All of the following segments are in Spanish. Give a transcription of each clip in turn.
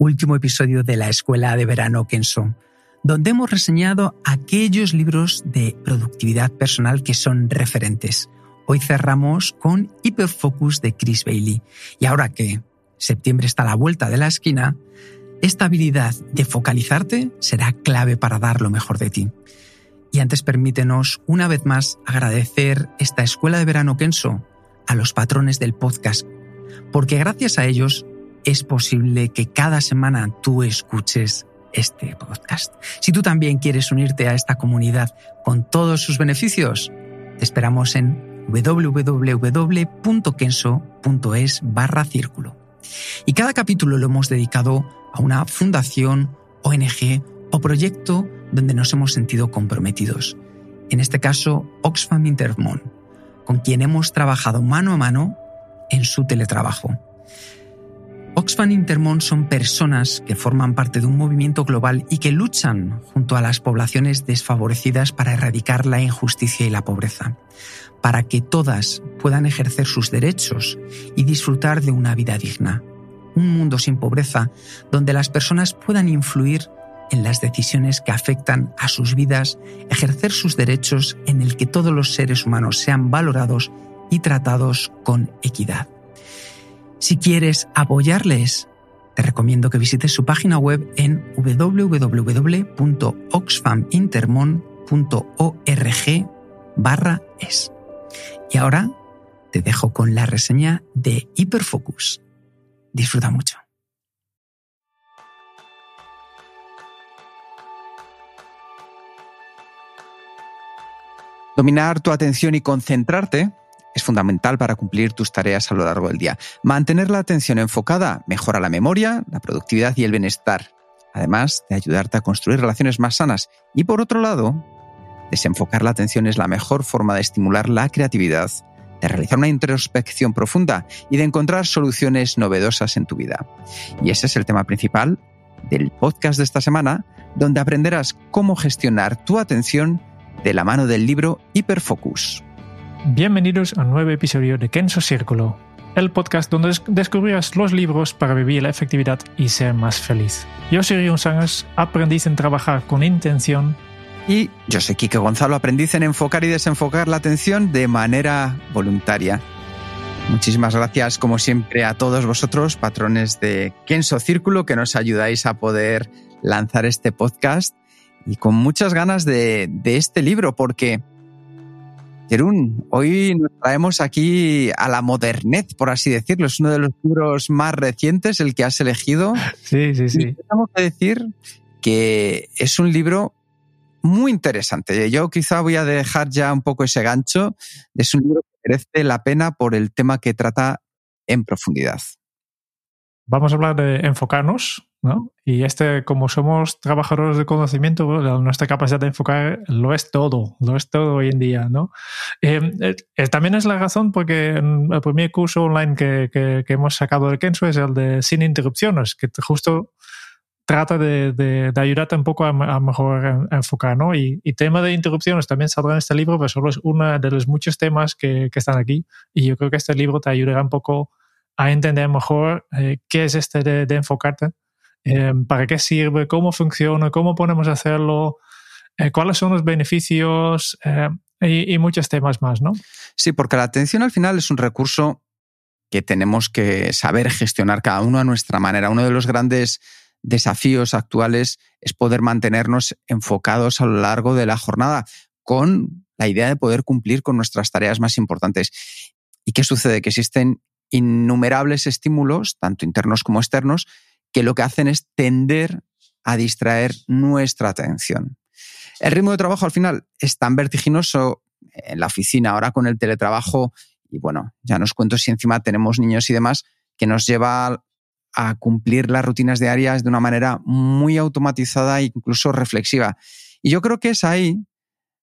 Último episodio de la Escuela de Verano Kenso, donde hemos reseñado aquellos libros de productividad personal que son referentes. Hoy cerramos con Hyperfocus de Chris Bailey. Y ahora que septiembre está a la vuelta de la esquina, esta habilidad de focalizarte será clave para dar lo mejor de ti. Y antes permítenos una vez más agradecer esta Escuela de Verano Kenso a los patrones del podcast, porque gracias a ellos es posible que cada semana tú escuches este podcast. Si tú también quieres unirte a esta comunidad con todos sus beneficios, te esperamos en www.kenso.es barra círculo. Y cada capítulo lo hemos dedicado a una fundación, ONG o proyecto donde nos hemos sentido comprometidos. En este caso, Oxfam Intermon, con quien hemos trabajado mano a mano en su teletrabajo. Oxfam Intermon son personas que forman parte de un movimiento global y que luchan junto a las poblaciones desfavorecidas para erradicar la injusticia y la pobreza, para que todas puedan ejercer sus derechos y disfrutar de una vida digna. Un mundo sin pobreza donde las personas puedan influir en las decisiones que afectan a sus vidas, ejercer sus derechos en el que todos los seres humanos sean valorados y tratados con equidad. Si quieres apoyarles, te recomiendo que visites su página web en www.oxfamintermon.org barra es. Y ahora te dejo con la reseña de Hyperfocus. Disfruta mucho. Dominar tu atención y concentrarte es fundamental para cumplir tus tareas a lo largo del día. Mantener la atención enfocada mejora la memoria, la productividad y el bienestar, además de ayudarte a construir relaciones más sanas. Y por otro lado, desenfocar la atención es la mejor forma de estimular la creatividad, de realizar una introspección profunda y de encontrar soluciones novedosas en tu vida. Y ese es el tema principal del podcast de esta semana, donde aprenderás cómo gestionar tu atención de la mano del libro Hyperfocus. Bienvenidos a un nuevo episodio de Kenso Círculo, el podcast donde des- descubrirás los libros para vivir la efectividad y ser más feliz. Yo soy Rion Sangers, aprendiz en trabajar con intención. Y yo soy Quique Gonzalo, aprendiz en enfocar y desenfocar la atención de manera voluntaria. Muchísimas gracias, como siempre, a todos vosotros, patrones de Kenso Círculo, que nos ayudáis a poder lanzar este podcast y con muchas ganas de, de este libro, porque, Jerún, hoy nos traemos aquí a la modernez, por así decirlo. Es uno de los libros más recientes, el que has elegido. Sí, sí, Y sí. tengo que decir que es un libro muy interesante. Yo quizá voy a dejar ya un poco ese gancho. Es un libro que merece la pena por el tema que trata en profundidad. Vamos a hablar de enfocarnos, ¿no? Y este, como somos trabajadores de conocimiento, nuestra capacidad de enfocar lo es todo, lo es todo hoy en día, ¿no? Eh, eh, también es la razón porque en el primer curso online que, que- que hemos sacado de Kenso es el de Sin Interrupciones, que justo trata de, de- de ayudarte un poco a, a mejor en- a enfocar, ¿no? Y, y tema de interrupciones también saldrá en este libro, pero solo es uno de los muchos temas que, que están aquí. Y yo creo que este libro te ayudará un poco a entender mejor eh, qué es este de, de enfocarte, eh, para qué sirve, cómo funciona, cómo podemos hacerlo, eh, cuáles son los beneficios eh, y, y muchos temas más, ¿no? Sí, porque la atención al final es un recurso que tenemos que saber gestionar cada uno a nuestra manera. Uno de los grandes desafíos actuales es poder mantenernos enfocados a lo largo de la jornada con la idea de poder cumplir con nuestras tareas más importantes. ¿Y qué sucede? Que existen innumerables estímulos, tanto internos como externos, que lo que hacen es tender a distraer nuestra atención. El ritmo de trabajo al final es tan vertiginoso en la oficina ahora con el teletrabajo y bueno, ya nos cuento si encima tenemos niños y demás, que nos lleva a cumplir las rutinas diarias de una manera muy automatizada e incluso reflexiva. Y yo creo que es ahí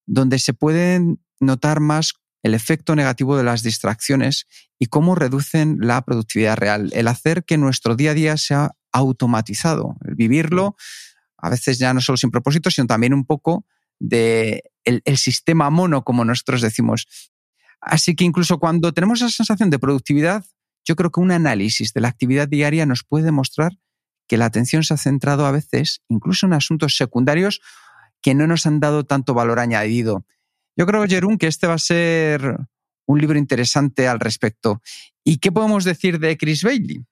donde se puede notar más el efecto negativo de las distracciones y cómo reducen la productividad real. El hacer que nuestro día a día sea automatizado, el vivirlo, a veces ya no solo sin propósito, sino también un poco de el, el sistema mono, como nosotros decimos. Así que incluso cuando tenemos esa sensación de productividad, yo creo que un análisis de la actividad diaria nos puede demostrar que la atención se ha centrado a veces incluso en asuntos secundarios que no nos han dado tanto valor añadido. Yo creo, Jerún, que este va a ser un libro interesante al respecto. ¿Y qué podemos decir de Chris Bailey?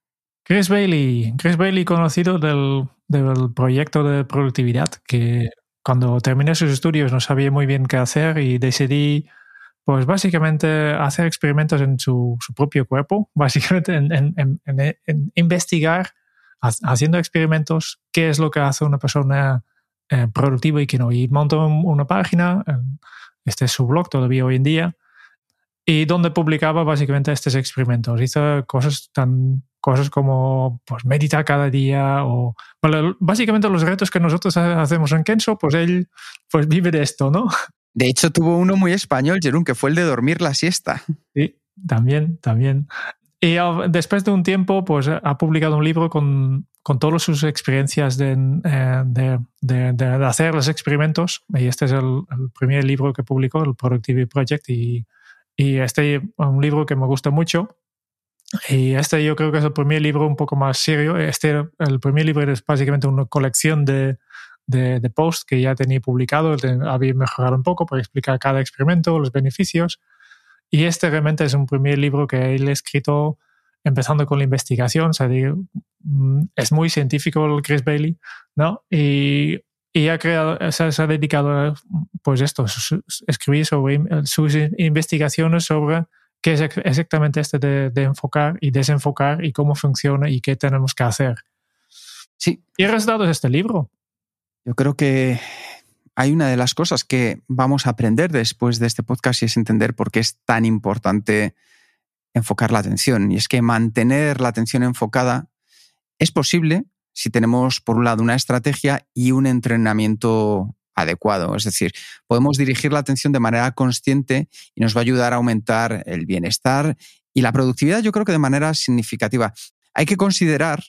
Chris Bailey, Chris Bailey conocido del, del proyecto de productividad, que cuando terminé sus estudios no sabía muy bien qué hacer y decidí pues básicamente hacer experimentos en su, propio cuerpo, básicamente en, investigar, haciendo experimentos, qué es lo que hace una persona eh, productiva y qué no. Y montó una página, este es su blog todavía hoy en día, y donde publicaba básicamente estos experimentos. Hizo cosas tan cosas como pues, meditar cada día o básicamente los retos que nosotros hacemos en Kenso, pues él pues vive de esto, ¿no? De hecho, tuvo uno muy español, Jerón, que fue el de dormir la siesta. Sí, también, también. Y después de un tiempo, pues ha publicado un libro con, con todas sus experiencias de, eh, de, de, hacer los experimentos. Y este es el, primer libro que publicó, el Productivity Project. Y, y este es un libro que me gusta mucho. Y este yo creo que es el primer libro un poco más serio. Este, el primer libro es básicamente una colección de, de, de post que ya tenía publicado, había mejorado un poco para explicar cada experimento, los beneficios. Y este realmente es un primer libro que él ha escrito empezando con la investigación, o sea, mm, es muy científico el Chris Bailey, ¿no? Y, y ha creado, se, ha dedicado a, pues esto, escribir sobre sus investigaciones sobre qué es exactamente este de, de, enfocar y desenfocar y cómo funciona y qué tenemos que hacer. Sí. Y el resultado es este libro. Yo creo que hay una de las cosas que vamos a aprender después de este podcast y es entender por qué es tan importante enfocar la atención. Y es que mantener la atención enfocada es posible si tenemos, por un lado, una estrategia y un entrenamiento adecuado. Es decir, podemos dirigir la atención de manera consciente y nos va a ayudar a aumentar el bienestar y la productividad, yo creo que de manera significativa. Hay que considerar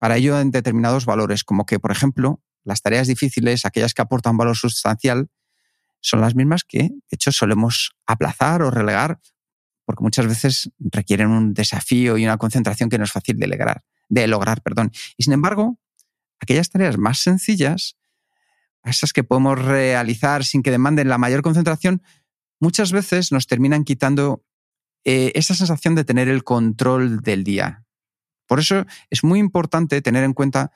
para ello en determinados valores, como que, por ejemplo, las tareas difíciles, aquellas que aportan valor sustancial, son las mismas que, de hecho, solemos aplazar o relegar, porque muchas veces requieren un desafío y una concentración que no es fácil de lograr. Perdón. Y sin embargo, aquellas tareas más sencillas, esas que podemos realizar sin que demanden la mayor concentración, muchas veces nos terminan quitando eh, esa sensación de tener el control del día. Por eso es muy importante tener en cuenta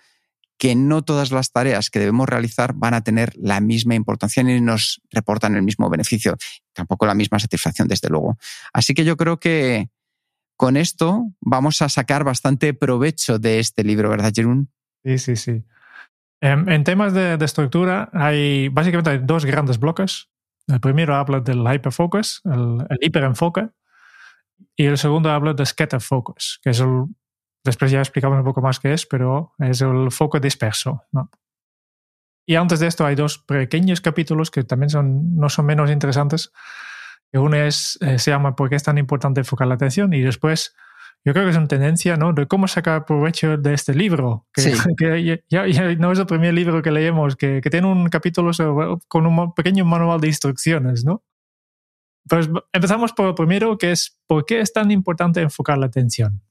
que no todas las tareas que debemos realizar van a tener la misma importancia ni nos reportan el mismo beneficio, tampoco la misma satisfacción, desde luego. Así que yo creo que con esto vamos a sacar bastante provecho de este libro, ¿verdad, Jerún? Sí, sí, sí. En, temas de, estructura hay básicamente dos grandes bloques. El primero habla del hyperfocus, el, el hiperenfoque, y el segundo habla de scatter focus, que es el Después ya explicamos un poco más qué es, pero es el foco disperso. ¿no? Y antes de esto hay dos pequeños capítulos que también son, no son menos interesantes. Uno es, eh, se llama ¿Por qué es tan importante enfocar la atención? Y después, yo creo que es una tendencia ¿no? de cómo sacar provecho de este libro. Que, que ya, no es el primer libro que leemos, que, que tiene un capítulo con un pequeño manual de instrucciones. ¿no? Pues empezamos por el primero, que es ¿por qué es tan importante enfocar la atención?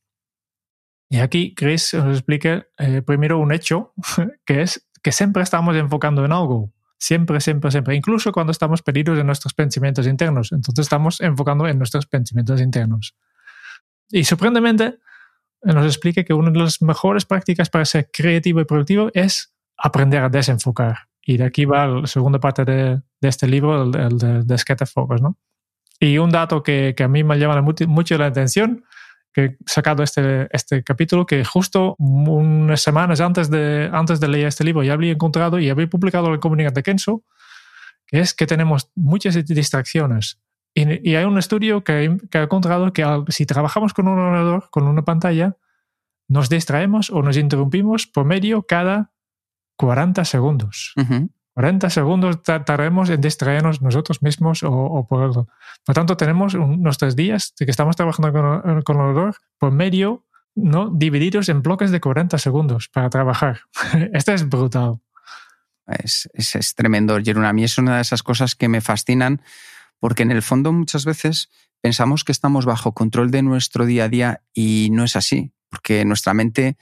Y aquí Chris os explica eh, primero un hecho, que es que siempre estamos enfocando en algo. Siempre, siempre, siempre. Incluso cuando estamos perdidos en nuestros pensamientos internos. Entonces estamos enfocando en nuestros pensamientos internos. Y sorprendentemente nos explica que una de las mejores prácticas para ser creativo y productivo es aprender a desenfocar. Y de aquí va la segunda parte de, de este libro, el, el de, de Scatter Focus. ¿no? Y un dato que, que a mí me llama mucho la atención que he sacado este, este capítulo que justo unas semanas antes de, antes de leer este libro ya había encontrado y había publicado el comunicado de Kenzo, que es que tenemos muchas distracciones Y, hay un estudio que, ha encontrado que si trabajamos con un ordenador, con una pantalla, nos distraemos o nos interrumpimos por medio cada 40 segundos. 40 segundos tardaremos en distraernos nosotros mismos o, por algo. Por tanto, tenemos nuestros días de que estamos trabajando con, con el ordenador por medio, ¿no? divididos en bloques de 40 segundos para trabajar. Esto es brutal. Es, es, es tremendo, Jerón. A mí es una de esas cosas que me fascinan porque en el fondo muchas veces pensamos que estamos bajo control de nuestro día a día y no es así, porque nuestra mente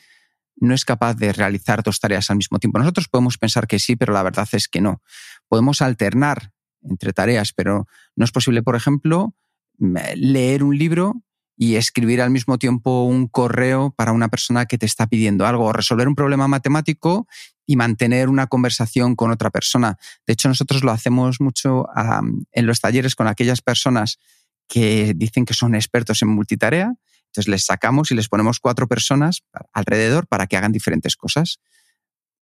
no es capaz de realizar dos tareas al mismo tiempo. Nosotros podemos pensar que sí, pero la verdad es que no. Podemos alternar entre tareas, pero no es posible, por ejemplo, leer un libro y escribir al mismo tiempo un correo para una persona que te está pidiendo algo, o resolver un problema matemático y mantener una conversación con otra persona. De hecho, nosotros lo hacemos mucho en los talleres con aquellas personas que dicen que son expertos en multitarea entonces les sacamos y les ponemos cuatro personas alrededor para que hagan diferentes cosas.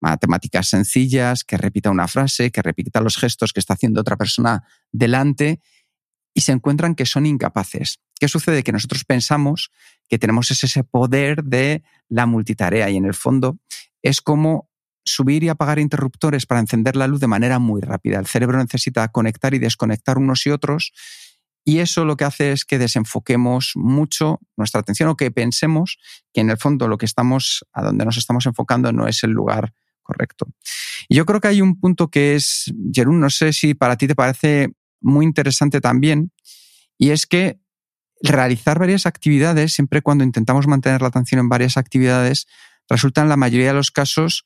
Matemáticas sencillas, que repita una frase, que repita los gestos que está haciendo otra persona delante y se encuentran que son incapaces. ¿Qué sucede? Que nosotros pensamos que tenemos ese poder de la multitarea y en el fondo es como subir y apagar interruptores para encender la luz de manera muy rápida. El cerebro necesita conectar y desconectar unos y otros y eso lo que hace es que desenfoquemos mucho nuestra atención o que pensemos que en el fondo lo que estamos, a donde nos estamos enfocando no es el lugar correcto. Y yo creo que hay un punto que es, Jerún, no sé si para ti te parece muy interesante también, y es que realizar varias actividades, siempre cuando intentamos mantener la atención en varias actividades, resulta en la mayoría de los casos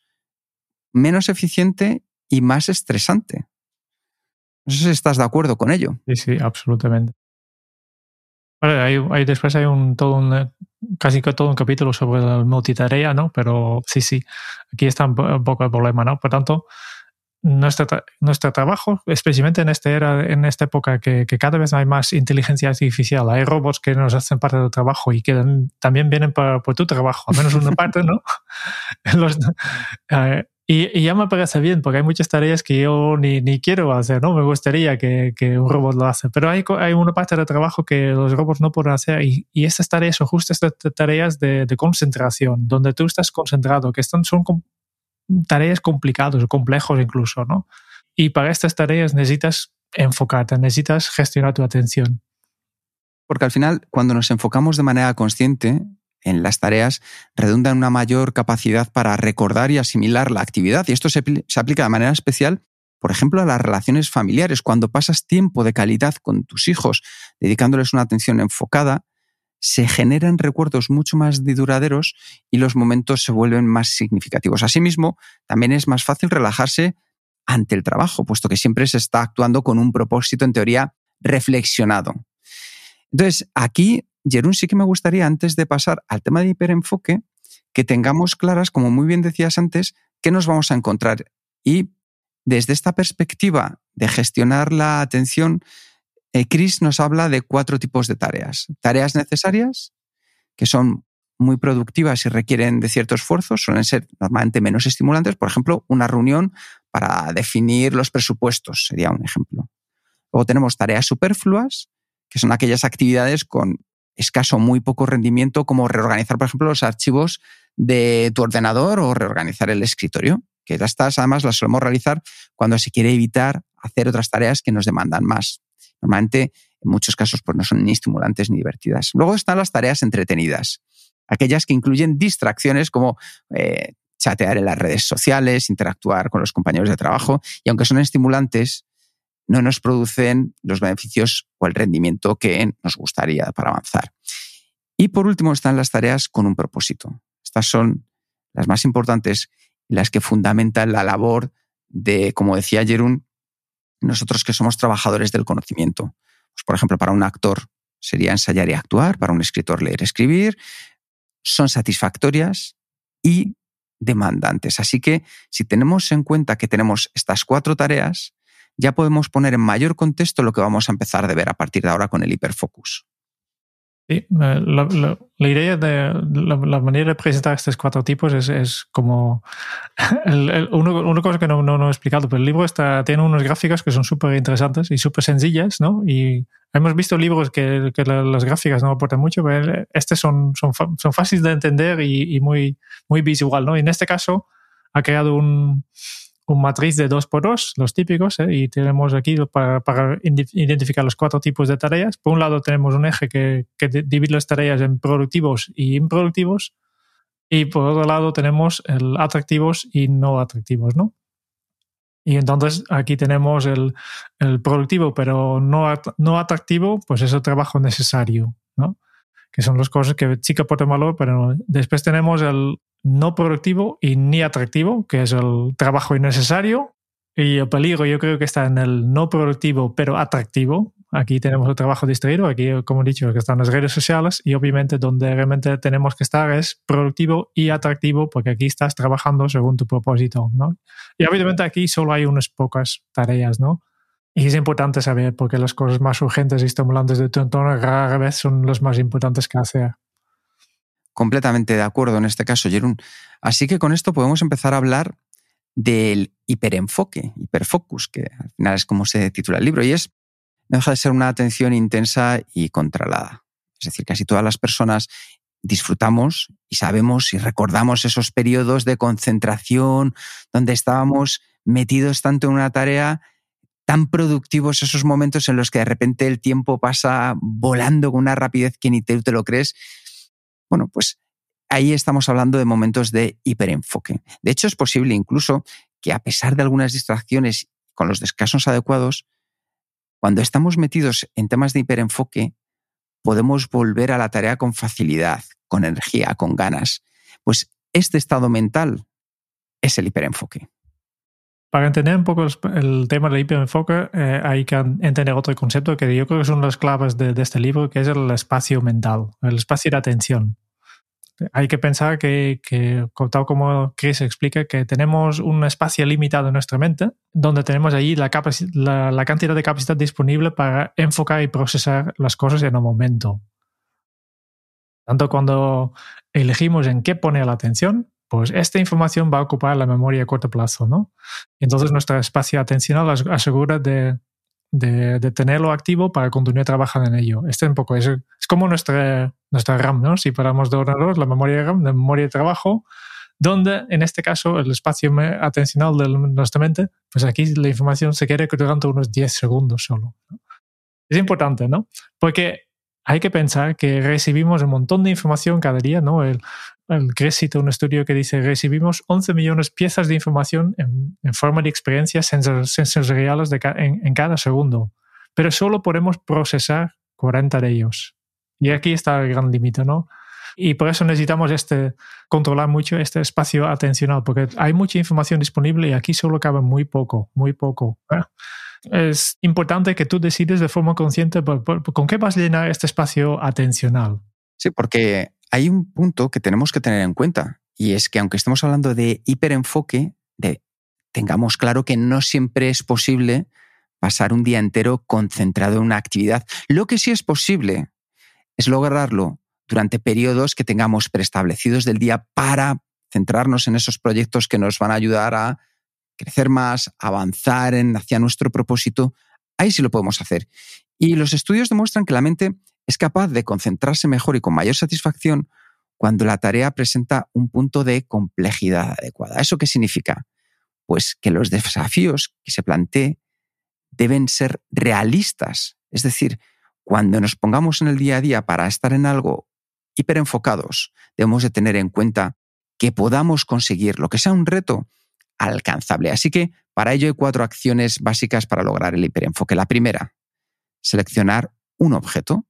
menos eficiente y más estresante. No sé si estás de acuerdo con ello. Sí, sí, absolutamente. hay, después hay un todo un casi todo un capítulo sobre la multitarea, ¿no? Pero sí, sí, aquí está un, poco el problema, ¿no? Por tanto, nuestro, nuestro trabajo, especialmente en esta era, en esta época que, cada vez hay más inteligencia artificial, hay robots que nos hacen parte del trabajo y que también vienen por, tu trabajo, al menos una parte, ¿no? Los, eh, y, ya me parece bien, porque hay muchas tareas que yo ni, ni quiero hacer, ¿no? Me gustaría que, que, un robot lo hace, pero hay, hay una parte del trabajo que los robots no pueden hacer y, y estas tareas son justo estas tareas de, de, concentración, donde tú estás concentrado, que están, son tareas complicadas, complejos incluso, ¿no? Y para estas tareas necesitas enfocarte, necesitas gestionar tu atención. Porque al final, cuando nos enfocamos de manera consciente, en las tareas redunda en una mayor capacidad para recordar y asimilar la actividad. Y esto se, aplica de manera especial, por ejemplo, a las relaciones familiares. Cuando pasas tiempo de calidad con tus hijos, dedicándoles una atención enfocada, se generan recuerdos mucho más duraderos y los momentos se vuelven más significativos. Asimismo, también es más fácil relajarse ante el trabajo, puesto que siempre se está actuando con un propósito, en teoría, reflexionado. Entonces, aquí Jerún, sí que me gustaría, antes de pasar al tema de hiperenfoque, que tengamos claras, como muy bien decías antes, qué nos vamos a encontrar. Y desde esta perspectiva de gestionar la atención, eh, Chris nos habla de cuatro tipos de tareas. Tareas necesarias, que son muy productivas y requieren de cierto esfuerzo, suelen ser normalmente menos estimulantes. Por ejemplo, una reunión para definir los presupuestos sería un ejemplo. Luego tenemos tareas superfluas, que son aquellas actividades con escaso, muy poco rendimiento, como reorganizar, por ejemplo, los archivos de tu ordenador o reorganizar el escritorio, que estas además las solemos realizar cuando se quiere evitar hacer otras tareas que nos demandan más. Normalmente, en muchos casos, pues no son ni estimulantes ni divertidas. Luego están las tareas entretenidas, aquellas que incluyen distracciones como eh, chatear en las redes sociales, interactuar con los compañeros de trabajo, y aunque son estimulantes, no nos producen los beneficios o el rendimiento que nos gustaría para avanzar. Y por último están las tareas con un propósito. Estas son las más importantes y las que fundamentan la labor de, como decía Jerún, nosotros que somos trabajadores del conocimiento. Pues, por ejemplo, para un actor sería ensayar y actuar, para un escritor leer y escribir. Son satisfactorias y demandantes. Así que si tenemos en cuenta que tenemos estas cuatro tareas, ya podemos poner en mayor contexto lo que vamos a empezar a ver a partir de ahora con el hiperfocus. Sí, la, idea de la, manera de presentar estos cuatro tipos es, como una cosa que no, no, he explicado, pero el libro está, tiene unas gráficas que son súper interesantes y súper sencillas, ¿no? Y hemos visto libros que, que las gráficas no aportan mucho, pero estos son, son, son fáciles de entender y, y, muy, muy visual, ¿no? Y en este caso ha creado un, un matriz de 2 por 2 los típicos, ¿eh? y tenemos aquí para, identificar los cuatro tipos de tareas. Por un lado tenemos un eje que, divide las tareas en productivos y improductivos, y por otro lado tenemos el atractivos y no atractivos, ¿no? Y entonces aquí tenemos el, productivo, pero no, no atractivo, pues es el trabajo necesario, ¿no? Que son las cosas que sí que aportan valor, pero después tenemos el, no productivo y ni atractivo, que es el trabajo innecesario. Y el peligro yo creo que está en el no productivo pero atractivo. Aquí tenemos el trabajo distraído, aquí como he dicho que están las redes sociales y obviamente donde realmente tenemos que estar es productivo y atractivo porque aquí estás trabajando según tu propósito. ¿no? Y obviamente aquí solo hay unas pocas tareas, ¿no? Y es importante saber porque las cosas más urgentes y estimulantes de tu entorno rara vez son las más importantes que hacer completamente de acuerdo en este caso, Jerún. Así que con esto podemos empezar a hablar del hiperenfoque, hiperfocus, que al final es como se titula el libro, y es, no deja de ser una atención intensa y controlada. Es decir, casi todas las personas disfrutamos y sabemos y recordamos esos periodos de concentración donde estábamos metidos tanto en una tarea tan productivos esos momentos en los que de repente el tiempo pasa volando con una rapidez que ni te, te lo crees bueno, pues ahí estamos hablando de momentos de hiperenfoque. De hecho, es posible incluso que a pesar de algunas distracciones con los descansos adecuados, cuando estamos metidos en temas de hiperenfoque, podemos volver a la tarea con facilidad, con energía, con ganas. Pues este estado mental es el hiperenfoque. Para entender un poco el, tema del hiperenfoque, eh, hay que entender otro concepto que yo creo que son las claves de, este libro, que es el espacio mental, el espacio de atención. Hay que pensar que, tal como Chris explica, que tenemos un espacio limitado en nuestra mente, donde tenemos ahí la, la cantidad de capacidad disponible para enfocar y procesar las cosas en un momento. Tanto cuando elegimos en qué poner la atención, pues esta información va a ocupar la memoria a corto plazo, ¿no? Entonces nuestro espacio atencional asegura de, de, tenerlo activo para continuar trabajando en ello. Este un poco es, es como nuestra, nuestra RAM, ¿no? Si paramos de ordenador, la memoria RAM, la memoria de trabajo, donde en este caso el espacio atencional de nuestra mente, pues aquí la información se queda durante unos 10 segundos solo. Es importante, ¿no? Porque hay que pensar que recibimos un montón de información cada día, ¿no? El, el cita un estudio que dice recibimos 11 millones de piezas de información en, forma de experiencias sensoriales de en, cada segundo, pero solo podemos procesar 40 de ellos. Y aquí está el gran límite, ¿no? Y por eso necesitamos este, controlar mucho este espacio atencional, porque hay mucha información disponible y aquí solo cabe muy poco, muy poco. Es importante que tú decides de forma consciente con qué vas a llenar este espacio atencional. Sí, porque hay un punto que tenemos que tener en cuenta y es que aunque estemos hablando de hiperenfoque, de, tengamos claro que no siempre es posible pasar un día entero concentrado en una actividad. Lo que sí es posible es lograrlo durante periodos que tengamos preestablecidos del día para centrarnos en esos proyectos que nos van a ayudar a crecer más, avanzar en, hacia nuestro propósito. Ahí sí lo podemos hacer. Y los estudios demuestran que la mente es capaz de concentrarse mejor y con mayor satisfacción cuando la tarea presenta un punto de complejidad adecuada. ¿Eso qué significa? Pues que los desafíos que se plantee deben ser realistas. Es decir, cuando nos pongamos en el día a día para estar en algo hiperenfocados, debemos de tener en cuenta que podamos conseguir lo que sea un reto alcanzable. Así que para ello hay cuatro acciones básicas para lograr el hiperenfoque. La primera, seleccionar un objeto.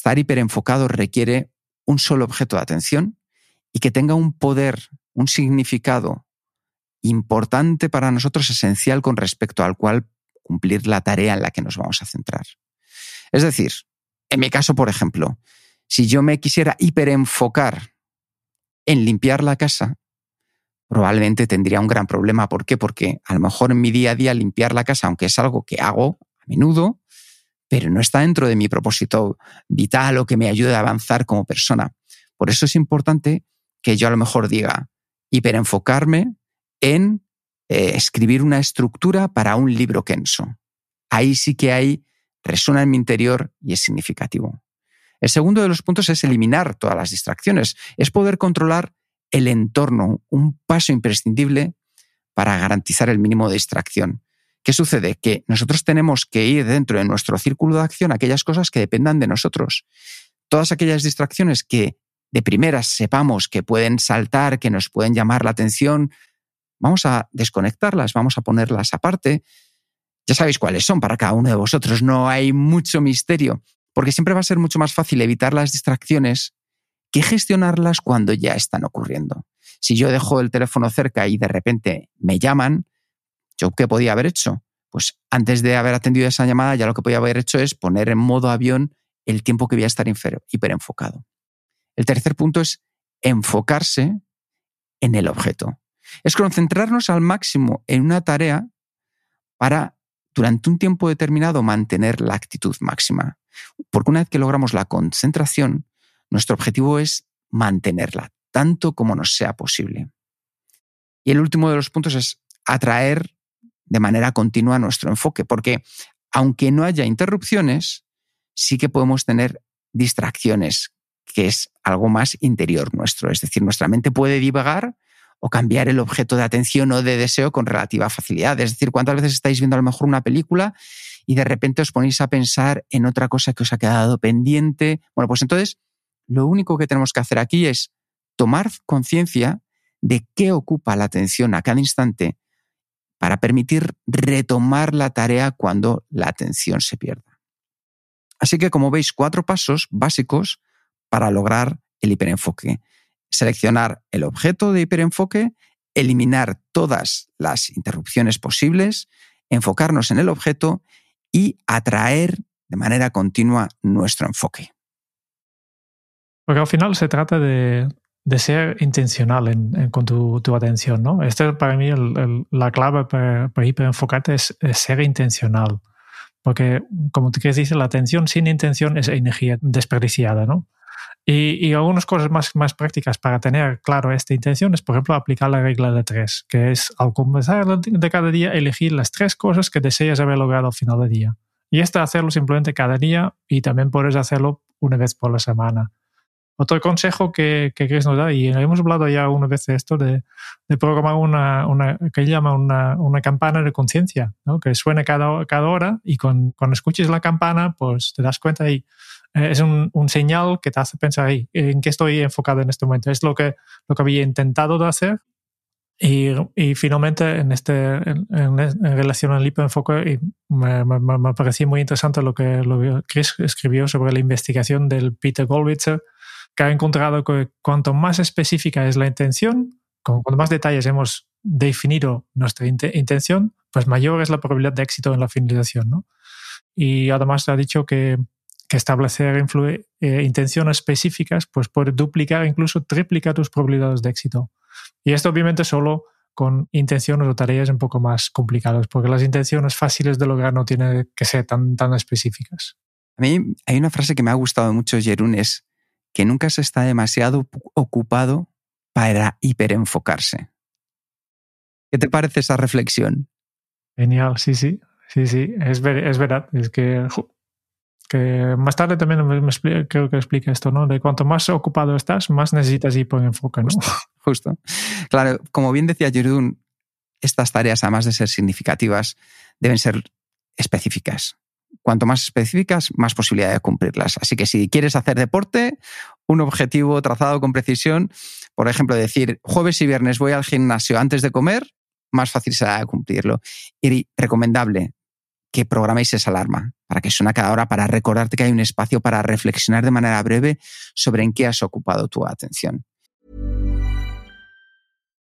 Estar hiperenfocado requiere un solo objeto de atención y que tenga un poder, un significado importante para nosotros, esencial con respecto al cual cumplir la tarea en la que nos vamos a centrar. Es decir, en mi caso, por ejemplo, si yo me quisiera hiperenfocar en limpiar la casa, probablemente tendría un gran problema. ¿Por qué? Porque a lo mejor en mi día a día limpiar la casa, aunque es algo que hago a menudo, pero no está dentro de mi propósito vital o que me ayude a avanzar como persona. Por eso es importante que yo a lo mejor diga, hiperenfocarme en eh, escribir una estructura para un libro Kenso. Ahí sí que hay, resuena en mi interior y es significativo. El segundo de los puntos es eliminar todas las distracciones, es poder controlar el entorno, un paso imprescindible para garantizar el mínimo de distracción. ¿Qué sucede? Que nosotros tenemos que ir dentro de nuestro círculo de acción aquellas cosas que dependan de nosotros. Todas aquellas distracciones que de primeras sepamos que pueden saltar, que nos pueden llamar la atención, vamos a desconectarlas, vamos a ponerlas aparte. Ya sabéis cuáles son para cada uno de vosotros, no hay mucho misterio, porque siempre va a ser mucho más fácil evitar las distracciones que gestionarlas cuando ya están ocurriendo. Si yo dejo el teléfono cerca y de repente me llaman, ¿yo qué podía haber hecho? Pues antes de haber atendido esa llamada, ya lo que podía haber hecho es poner en modo avión el tiempo que voy a estar hiperenfocado. El tercer punto es enfocarse en el objeto. Es concentrarnos al máximo en una tarea para, durante un tiempo determinado, mantener la actitud máxima. Porque una vez que logramos la concentración, nuestro objetivo es mantenerla, tanto como nos sea posible. Y el último de los puntos es atraer de manera continua nuestro enfoque, porque aunque no haya interrupciones, sí que podemos tener distracciones, que es algo más interior nuestro. Es decir, nuestra mente puede divagar o cambiar el objeto de atención o de deseo con relativa facilidad. Es decir, ¿cuántas veces estáis viendo a lo mejor una película y de repente os ponéis a pensar en otra cosa que os ha quedado pendiente? Bueno, pues entonces lo único que tenemos que hacer aquí es tomar conciencia de qué ocupa la atención a cada instante para permitir retomar la tarea cuando la atención se pierda. Así que, como veis, cuatro pasos básicos para lograr el hiperenfoque. Seleccionar el objeto de hiperenfoque, eliminar todas las interrupciones posibles, enfocarnos en el objeto y atraer de manera continua nuestro enfoque. Porque al final se trata de, ser intencional con tu, atención, ¿no? Esta para mí la clave para, para hiperenfocarte es, ser intencional. Porque, como quieres decir, la atención sin intención es energía desperdiciada, ¿no? Y, y, algunas cosas más, más prácticas para tener claro esta intención es, por ejemplo, aplicar la regla de tres, que es al comenzar de cada día elegir las tres cosas que deseas haber logrado al final del día. Y esto hacerlo simplemente cada día y también puedes hacerlo una vez por la semana. Otro consejo que, que Chris nos da, y hemos hablado ya una vez de esto, de, de programar una, una, que llama una, una campana de conciencia, ¿no? que suene cada, cada hora y con, cuando escuches la campana, pues te das cuenta y eh, es un, un, señal que te hace pensar en qué estoy enfocado en este momento. Es lo que, lo que había intentado de hacer y, y, finalmente, en, este, en, en, relación al hiperenfoque, me, me, me, pareció muy interesante lo que, lo que Chris escribió sobre la investigación del Peter Goldwitzer, que ha encontrado que cuanto más específica es la intención, cuanto más detalles hemos definido nuestra intención, pues mayor es la probabilidad de éxito en la finalización. ¿no? Y además ha dicho que, que establecer eh, intenciones específicas pues puede duplicar, incluso triplicar tus probabilidades de éxito. Y esto obviamente solo con intenciones o tareas un poco más complicadas, porque las intenciones fáciles de lograr no tienen que ser tan, tan específicas. A mí hay una frase que me ha gustado mucho, Jerún, es que nunca se está demasiado ocupado para hiperenfocarse. ¿Qué te parece esa reflexión? Genial, sí, sí, sí, sí, es, es verdad. Es que, que más tarde también me, creo que explica esto, ¿no? De cuanto más ocupado estás, más necesitas hiperenfocar, ¿no? Justo, justo. Claro, como bien decía Jerún, estas tareas, además de ser significativas, deben ser específicas cuanto más específicas, más posibilidad de cumplirlas. Así que si quieres hacer deporte, un objetivo trazado con precisión, por ejemplo, decir jueves y viernes voy al gimnasio antes de comer, más fácil será cumplirlo. Y recomendable que programéis esa alarma para que suene cada hora para recordarte que hay un espacio para reflexionar de manera breve sobre en qué has ocupado tu atención.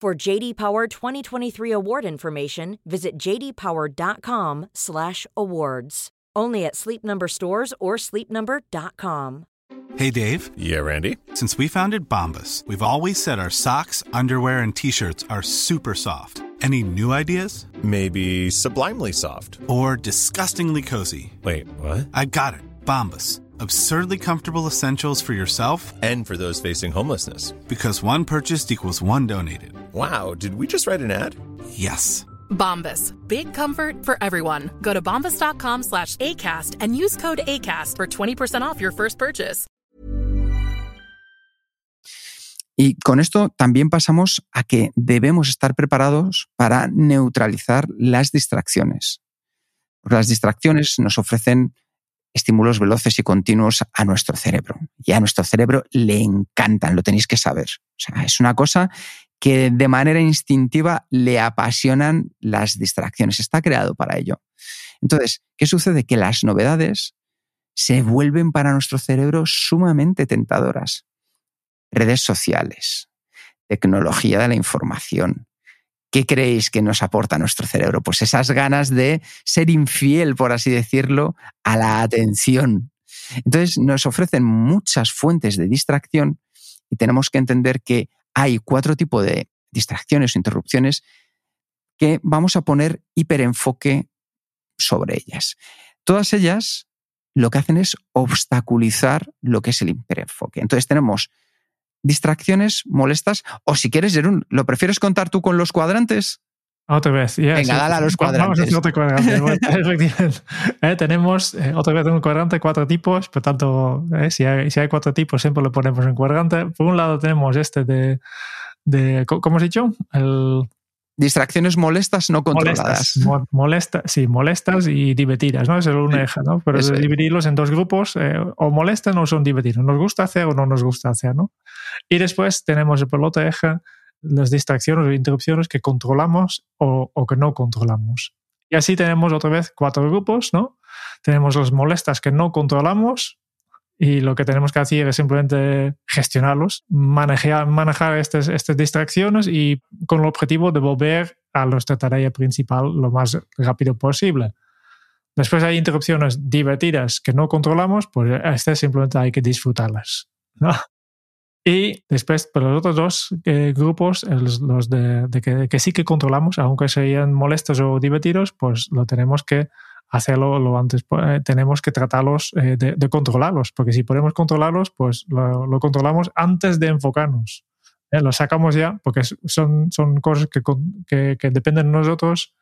For JD Power 2023 award information, visit jdpower.com/awards. Only at Sleep Number stores or sleepnumber.com. Hey, Dave. Yeah, Randy. Since we founded Bombus, we've always said our socks, underwear, and t-shirts are super soft. Any new ideas? Maybe sublimely soft. Or disgustingly cozy? Wait, what? I got it. Bombus. Absurdly comfortable essentials for yourself And for those facing homelessness. because one purchased equals one donated. Wow, did we just write an ad? Yes. Bombas. Big comfort for everyone. Go to bombas.com slash ACAST and use code ACAST for 20% off your first purchase. Y con esto también pasamos a que debemos estar preparados para neutralizar las distracciones. Porque las distracciones nos ofrecen estímulos veloces y continuos a nuestro cerebro. Y a nuestro cerebro le encantan, lo tenéis que saber. O sea, es una cosa que de manera instintiva le apasionan las distracciones. Está creado para ello. Entonces, ¿qué sucede? Que las novedades se vuelven para nuestro cerebro sumamente tentadoras. Redes sociales, tecnología de la información. ¿Qué creéis que nos aporta nuestro cerebro? Pues esas ganas de ser infiel, por así decirlo, a la atención. Entonces nos ofrecen muchas fuentes de distracción y tenemos que entender que hay cuatro tipos de distracciones o interrupciones que vamos a poner hiperenfoque sobre ellas. Todas ellas lo que hacen es obstaculizar lo que es el hiperenfoque. Entonces tenemos distracciones molestas o si quieres, Jerún, ¿lo prefieres contar tú con los cuadrantes? Otra vez, ya. Venga, dale a los Vamos a cuadrantes. otro cuadrante. Efectivamente. Eh, tenemos eh, otra vez un cuadrante cuatro tipos, por tanto, eh, si, hay, si hay cuatro tipos, siempre lo ponemos en cuadrante. Por un lado tenemos este de, de ¿cómo has dicho? El Distracciones molestas no controladas. molestas, mo- molesta, sí, molestas y divertidas, ¿no? Es el un eje, ¿no? Pero es. dividirlos en dos grupos, eh, o molestan o son divertidos. Nos gusta hacer o no nos gusta hacer, ¿no? Y después tenemos por el otro eje las distracciones o interrupciones que controlamos o, o que no controlamos. Y así tenemos otra vez cuatro grupos, ¿no? Tenemos las molestas que no controlamos y lo que tenemos que hacer es simplemente gestionarlos, manejar, manejar estas, estas distracciones y con el objetivo de volver a nuestra tarea principal lo más rápido posible. Después hay interrupciones divertidas que no controlamos, pues estas simplemente hay que disfrutarlas. Y después, para los otros dos eh, grupos, los, de, que, sí que controlamos, aunque sean molestos o divertidos, pues lo tenemos que hacerlo lo antes, eh, tenemos que tratarlos eh, de, controlarlos, porque si podemos controlarlos, pues lo, controlamos antes de enfocarnos. ¿eh? Lo sacamos ya, porque son, son cosas que, que, que dependen de nosotros,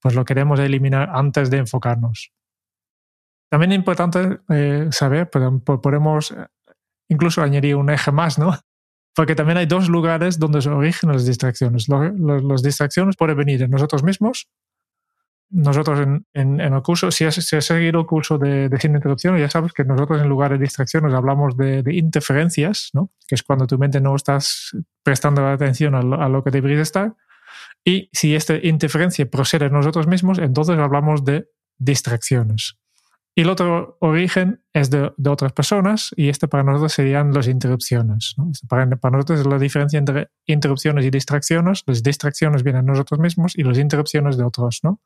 pues lo queremos eliminar antes de enfocarnos. También es importante eh, saber, pero po- podemos incluso añadir un eje más, ¿no? Porque también hay dos lugares donde se originan las distracciones. Lo- lo- Las distracciones pueden venir de nosotros mismos. Nosotros en, en- en el curso, si has, si has seguido el curso de, de sin interrupción, ya sabes que nosotros en lugar de distracciones hablamos de, de interferencias, ¿no? Que es cuando tu mente no estás prestando atención a lo, a lo que deberías estar. Y si esta interferencia procede de nosotros mismos, entonces hablamos de distracciones. Y el otro origen es de, de otras personas y este para nosotros serían las interrupciones. Este para, nosotros es la diferencia entre interrupciones y distracciones. Las distracciones vienen de nosotros mismos y las interrupciones de otros. ¿no?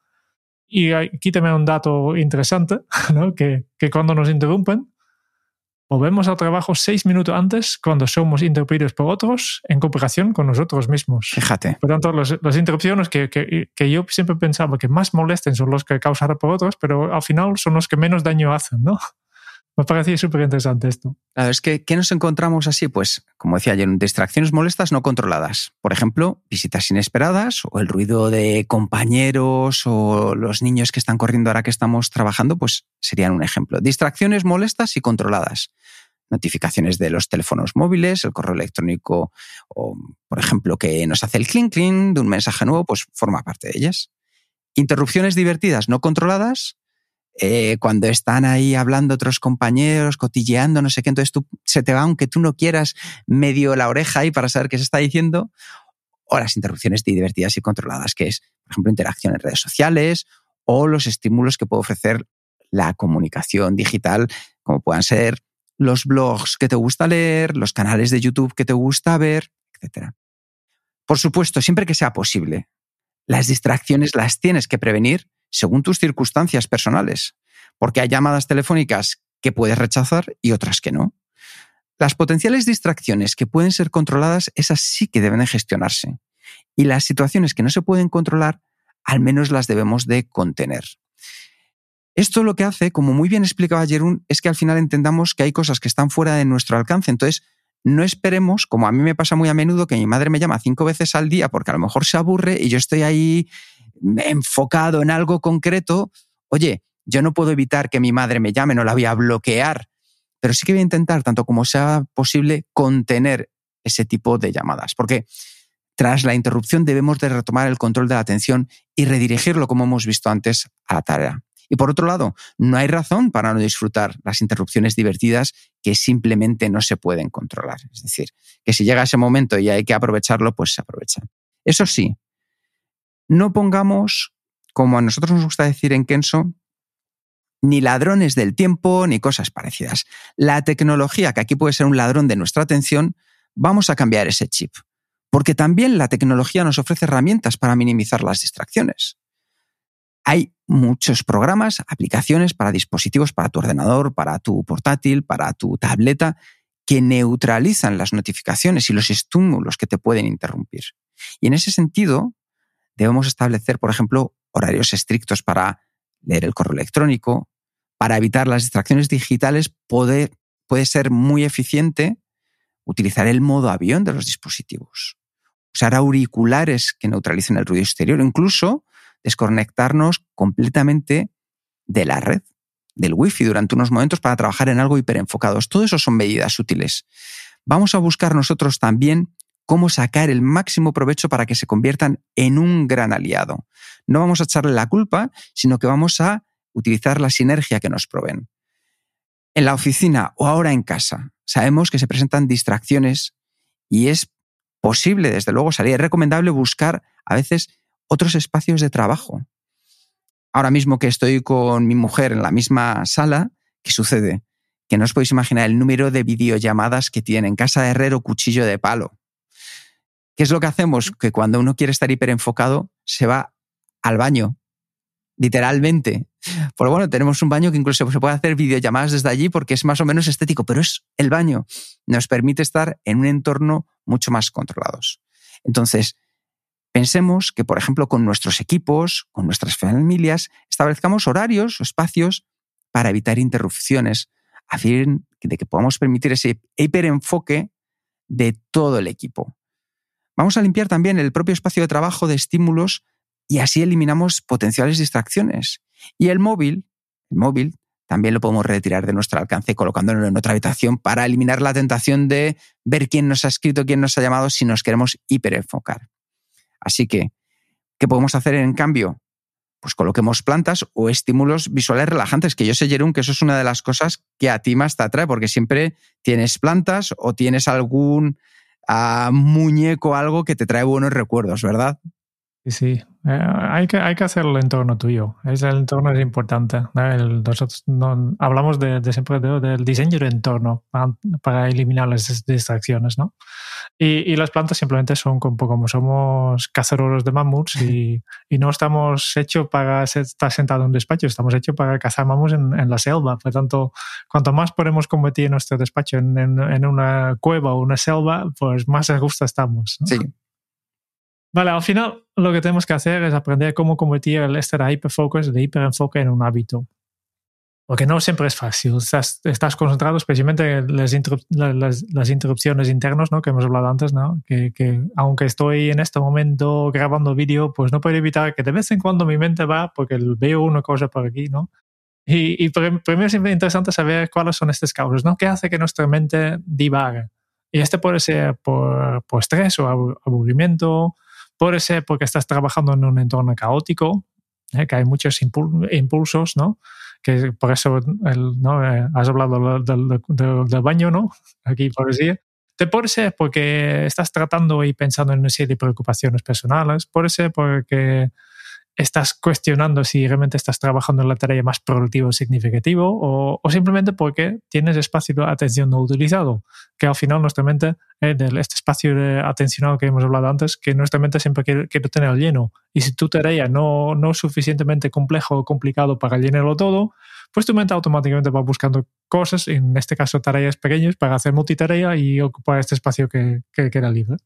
Y aquí también un dato interesante, que, que cuando nos interrumpen, volvemos al trabajo seis minutos antes cuando somos interrumpidos por otros en comparación con nosotros mismos. Fíjate. Por tanto, los- las interrupciones que, que- que yo siempre pensaba que más molesten son los que causados por otros, pero al final son los que menos daño hacen, ¿no? Me parecía súper interesante esto. Claro, es que, ¿qué nos encontramos así? Pues, como decía ayer, distracciones molestas no controladas. Por ejemplo, visitas inesperadas o el ruido de compañeros o los niños que están corriendo ahora que estamos trabajando, pues serían un ejemplo. Distracciones molestas y controladas. Notificaciones de los teléfonos móviles, el correo electrónico o, por ejemplo, que nos hace el clink clink de un mensaje nuevo, pues forma parte de ellas. Interrupciones divertidas no controladas, eh, cuando están ahí hablando otros compañeros, cotilleando, no sé qué, entonces tú, se te va, aunque tú no quieras, medio la oreja ahí para saber qué se está diciendo, o las interrupciones divertidas y controladas, que es, por ejemplo, interacción en redes sociales o los estímulos que puede ofrecer la comunicación digital, como puedan ser los blogs que te gusta leer, los canales de YouTube que te gusta ver, etc. Por supuesto, siempre que sea posible, las distracciones las tienes que prevenir según tus circunstancias personales, porque hay llamadas telefónicas que puedes rechazar y otras que no. Las potenciales distracciones que pueden ser controladas, esas sí que deben de gestionarse. Y las situaciones que no se pueden controlar, al menos las debemos de contener. Esto lo que hace, como muy bien explicaba Jerún, es que al final entendamos que hay cosas que están fuera de nuestro alcance. Entonces, no esperemos, como a mí me pasa muy a menudo, que mi madre me llama cinco veces al día porque a lo mejor se aburre y yo estoy ahí enfocado en algo concreto. Oye, yo no puedo evitar que mi madre me llame, no la voy a bloquear, pero sí que voy a intentar, tanto como sea posible, contener ese tipo de llamadas. Porque tras la interrupción debemos de retomar el control de la atención y redirigirlo, como hemos visto antes, a la tarea. Y por otro lado, no hay razón para no disfrutar las interrupciones divertidas que simplemente no se pueden controlar. Es decir, que si llega ese momento y hay que aprovecharlo, pues se aprovecha. Eso sí, no pongamos, como a nosotros nos gusta decir en Kenso, ni ladrones del tiempo ni cosas parecidas. La tecnología, que aquí puede ser un ladrón de nuestra atención, vamos a cambiar ese chip. Porque también la tecnología nos ofrece herramientas para minimizar las distracciones. Hay muchos programas, aplicaciones para dispositivos, para tu ordenador, para tu portátil, para tu tableta, que neutralizan las notificaciones y los estímulos que te pueden interrumpir. Y en ese sentido, debemos establecer, por ejemplo, horarios estrictos para leer el correo electrónico. Para evitar las distracciones digitales puede, ser muy eficiente utilizar el modo avión de los dispositivos. Usar auriculares que neutralicen el ruido exterior. Incluso desconectarnos completamente de la red, del wifi durante unos momentos para trabajar en algo hiperenfocados. Todo eso son medidas útiles. Vamos a buscar nosotros también cómo sacar el máximo provecho para que se conviertan en un gran aliado. No vamos a echarle la culpa, sino que vamos a utilizar la sinergia que nos proveen. En la oficina o ahora en casa, sabemos que se presentan distracciones y es posible, desde luego, sería recomendable buscar a veces otros espacios de trabajo. Ahora mismo que estoy con mi mujer en la misma sala, ¿qué sucede? Que no os podéis imaginar el número de videollamadas que tiene en casa de herrero cuchillo de palo. ¿Qué es lo que hacemos? Que cuando uno quiere estar hiperenfocado, se va al baño, literalmente. Pues bueno, tenemos un baño que incluso se puede hacer videollamadas desde allí porque es más o menos estético, pero es el baño. Nos permite estar en un entorno mucho más controlados. Entonces, Pensemos que, por ejemplo, con nuestros equipos, con nuestras familias, establezcamos horarios o espacios para evitar interrupciones, a fin de que podamos permitir ese hiperenfoque de todo el equipo. Vamos a limpiar también el propio espacio de trabajo de estímulos y así eliminamos potenciales distracciones. Y el móvil, el móvil también lo podemos retirar de nuestro alcance colocándolo en otra habitación para eliminar la tentación de ver quién nos ha escrito, quién nos ha llamado si nos queremos hiperenfocar. Así que, ¿qué podemos hacer en cambio? Pues coloquemos plantas o estímulos visuales relajantes, que yo sé, Jerón, que eso es una de las cosas que a ti más te atrae, porque siempre tienes plantas o tienes algún uh, muñeco, algo que te trae buenos recuerdos, ¿verdad? Sí, sí. Eh, hay, que, hay que hacer el entorno tuyo. Es el entorno es importante. nosotros no, hablamos de, siempre del diseño del entorno para, eliminar las distracciones, ¿no? Y, y, las plantas simplemente son un poco como somos cazadores de mamuts y, y no estamos hechos para estar sentados en un despacho, estamos hechos para cazar mamuts en, en, la selva. Por tanto, cuanto más podemos convertir nuestro despacho en, en, una cueva o una selva, pues más a gusto estamos. Sí, Vale, al final lo que tenemos que hacer es aprender cómo convertir el este de hiperfocus, hiperenfoque en un hábito. Porque no siempre es fácil. Estás, estás concentrado especialmente en las, las, las, interrupciones internas ¿no? que hemos hablado antes, ¿no? Que, que, aunque estoy en este momento grabando vídeo, pues no puedo evitar que de vez en cuando mi mente va porque veo una cosa por aquí, ¿no? Y, y primero es interesante saber cuáles son estas causas, ¿no? ¿Qué hace que nuestra mente divague? Y este puede ser por, por estrés o aburrimiento, Puede ser porque estás trabajando en un entorno caótico, ¿eh? que hay muchos impulsos, ¿no? que por eso el. Eh, has hablado del, del, baño, ¿no? Aquí por decir. Te puede ser porque estás tratando y pensando en una serie de preocupaciones personales, puede ser porque estás cuestionando si realmente estás trabajando en la tarea más productiva o significativo o, simplemente porque tienes espacio de atención no utilizado, que al final nuestra mente, eh, este espacio de atencionado que hemos hablado antes, que nuestra mente siempre quiere, tener lleno. Y si tu tarea no, no es suficientemente complejo o complicado para llenarlo todo, pues tu mente automáticamente va buscando cosas, en este caso tareas pequeñas, para hacer multitarea y ocupar este espacio que, que queda libre.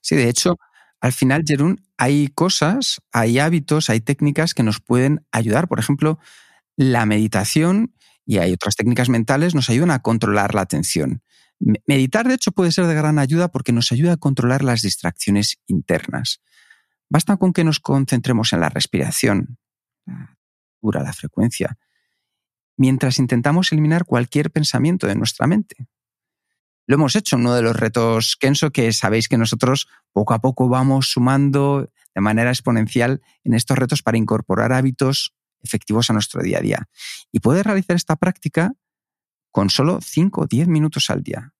Sí, de hecho, al final, Jerún, hay cosas, hay hábitos, hay técnicas que nos pueden ayudar. Por ejemplo, la meditación y hay otras técnicas mentales nos ayudan a controlar la atención. Meditar, de hecho, puede ser de gran ayuda porque nos ayuda a controlar las distracciones internas. Basta con que nos concentremos en la respiración, la la frecuencia, mientras intentamos eliminar cualquier pensamiento de nuestra mente. Lo hemos hecho en uno de los retos Kenso, que sabéis que nosotros poco a poco vamos sumando de manera exponencial en estos retos para incorporar hábitos efectivos a nuestro día a día. Y puedes realizar esta práctica con solo 5 o 10 minutos al día.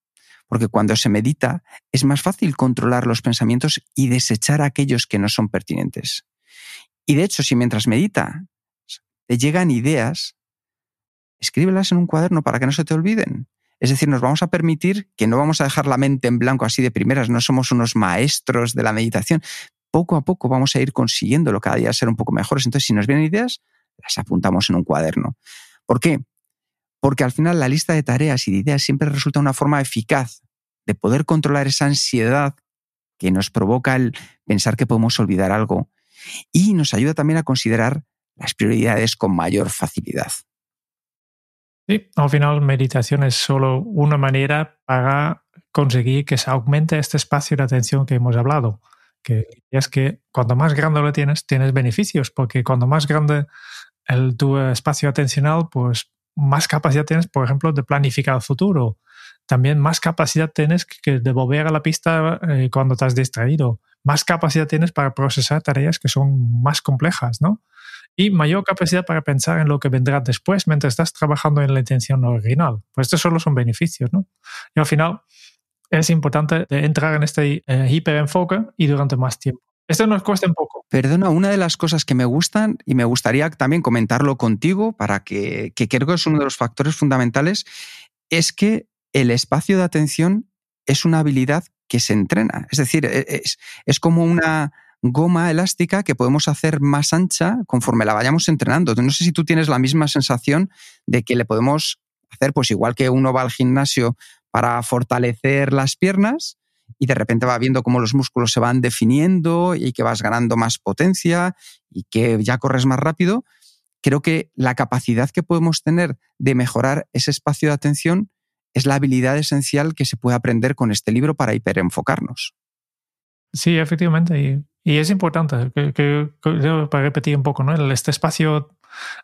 Porque cuando se medita es más fácil controlar los pensamientos y desechar aquellos que no son pertinentes. Y de hecho, si mientras medita te llegan ideas, escríbelas en un cuaderno para que no se te olviden. Es decir, nos vamos a permitir que no vamos a dejar la mente en blanco así de primeras, no somos unos maestros de la meditación. Poco a poco vamos a ir consiguiéndolo cada día ser un poco mejores. Entonces, si nos vienen ideas, las apuntamos en un cuaderno. ¿Por qué? Porque al final la lista de tareas y de ideas siempre resulta una forma eficaz de poder controlar esa ansiedad que nos provoca el pensar que podemos olvidar algo y nos ayuda también a considerar las prioridades con mayor facilidad. Sí, al final meditación es solo una manera para conseguir que se aumente este espacio de atención que hemos hablado. Que es que cuando más grande lo tienes, tienes beneficios, porque cuando más grande el, tu espacio atencional, pues más capacidad tienes, por ejemplo, de planificar el futuro. También más capacidad tienes que de volver a la pista eh, cuando estás distraído. Más capacidad tienes para procesar tareas que son más complejas, ¿no? Y mayor capacidad para pensar en lo que vendrá después mientras estás trabajando en la intención original. Pues estos solo son beneficios, ¿no? Y al final es importante entrar en este eh, hiperenfoque y durante más tiempo. Esto nos cuesta un poco. Perdona, una de las cosas que me gustan y me gustaría también comentarlo contigo para que, que creo que es uno de los factores fundamentales, es que el espacio de atención es una habilidad que se entrena. Es decir, e, es, es como una, goma elástica que podemos hacer más ancha conforme la vayamos entrenando. No sé si tú tienes la misma sensación de que le podemos hacer, pues igual que uno va al gimnasio para fortalecer las piernas y de repente va viendo cómo los músculos se van definiendo y que vas ganando más potencia y que ya corres más rápido. Creo que la capacidad que podemos tener de mejorar ese espacio de atención es la habilidad esencial que se puede aprender con este libro para hiperenfocarnos. Sí, efectivamente. Y es importante, que, para repetir un poco, ¿no? este espacio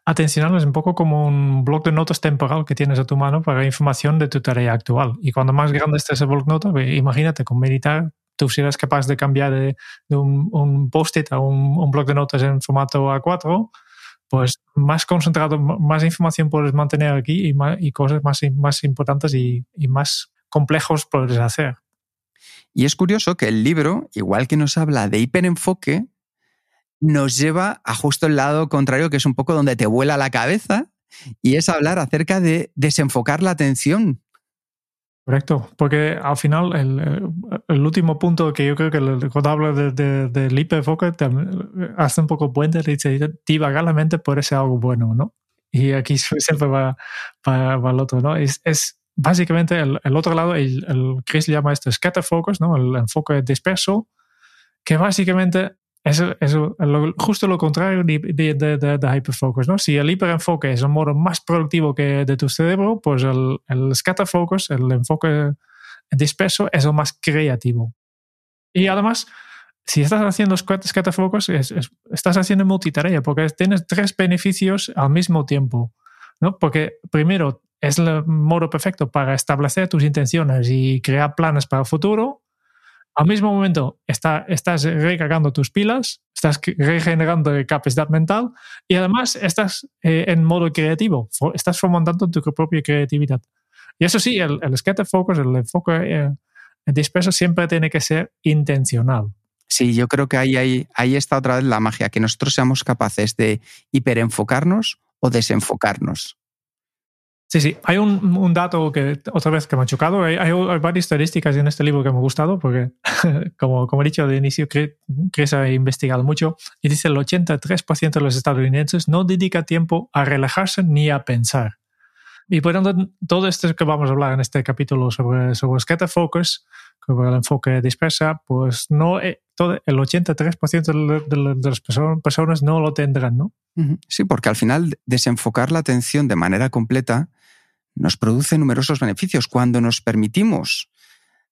atencional es un poco como un bloc de notas temporal que tienes a tu mano para información de tu tarea actual. Y cuando más grande esté ese bloc de notas, imagínate, con meditar, tú serás capaz de cambiar de, un, post-it a un, un, bloc de notas en formato A4, pues más concentrado, más información puedes mantener aquí y, y cosas más, más importantes y, y más complejos puedes hacer. Y es curioso que el libro, igual que nos habla de hiperenfoque, nos lleva a justo el lado contrario, que es un poco donde te vuela la cabeza, y es hablar acerca de desenfocar la atención. Correcto, porque al final el, último punto que yo creo que cuando hablo del de, de, hiperenfoque hace un poco puente, dice, divagar la mente puede algo bueno, ¿no? Y aquí siempre va, para el otro, ¿no? Es básicamente el, otro lado, el, el, Chris llama esto scatter focus, ¿no? el enfoque disperso, que básicamente es, es justo lo contrario de, de, de, hyperfocus. ¿no? Si el hiperenfoque es un modo más productivo que de tu cerebro, pues el, el scatter focus, el enfoque disperso, es el más creativo. Y además, si estás haciendo scatter focus, estás haciendo multitarea, porque tienes tres beneficios al mismo tiempo. ¿no? Porque primero es el modo perfecto para establecer tus intenciones y crear planes para el futuro. al mismo momento está, estás recargando tus pilas, estás regenerando capacidad mental y además estás eh, en modo creativo, estás fomentando tu propia creatividad. Y eso sí, el, el scatter focus, el enfoque eh, disperso siempre tiene que ser intencional. Sí, yo creo que ahí, ahí, ahí está otra vez la magia, que nosotros seamos capaces de hiperenfocarnos o desenfocarnos. Sí, sí. Hay un, un, dato que otra vez que me ha chocado. Hay, hay, varias estadísticas en este libro que me ha gustado porque, como, como he dicho de inicio, Chris ha investigado mucho y dice el 83% de los estadounidenses no dedica tiempo a relajarse ni a pensar. Y por tanto, todo esto que vamos a hablar en este capítulo sobre, sobre scatter focus, sobre el enfoque dispersa, pues no, eh, todo, el 83% de, de, las personas no lo tendrán, ¿no? Sí, porque al final desenfocar la atención de manera completa nos produce numerosos beneficios. Cuando nos permitimos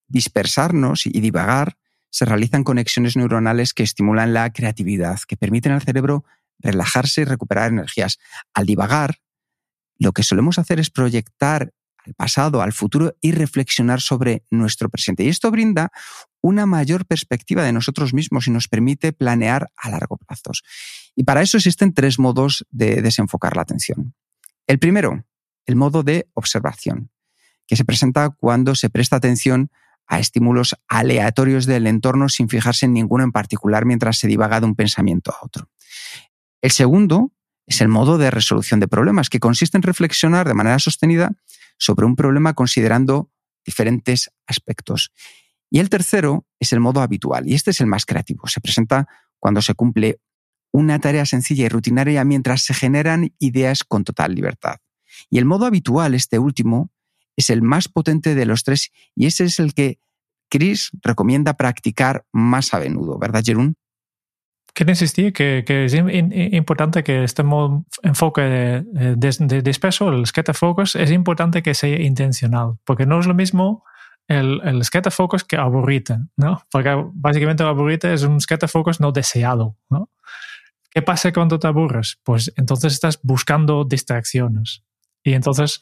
dispersarnos y divagar, se realizan conexiones neuronales que estimulan la creatividad, que permiten al cerebro relajarse y recuperar energías. Al divagar, lo que solemos hacer es proyectar al pasado, al futuro y reflexionar sobre nuestro presente. Y esto brinda una mayor perspectiva de nosotros mismos y nos permite planear a largo plazo. Y para eso existen tres modos de desenfocar la atención. El primero, el modo de observación, que se presenta cuando se presta atención a estímulos aleatorios del entorno sin fijarse en ninguno en particular mientras se divaga de un pensamiento a otro. El segundo es el modo de resolución de problemas, que consiste en reflexionar de manera sostenida sobre un problema considerando diferentes aspectos. Y el tercero es el modo habitual, y este es el más creativo. Se presenta cuando se cumple una tarea sencilla y rutinaria mientras se generan ideas con total libertad. Y el modo habitual, este último, es el más potente de los tres y ese es el que Chris recomienda practicar más a menudo, ¿verdad, Jerún? Quiero insistir que, que, es importante que este enfoque de, de, disperso, el scatter focus, es importante que sea intencional, porque no es lo mismo el, el scatter focus que aburrite, ¿no? Porque básicamente aburrite es un scatter focus no deseado, ¿no? ¿Qué pasa cuando te aburres? Pues entonces estás buscando distracciones y entonces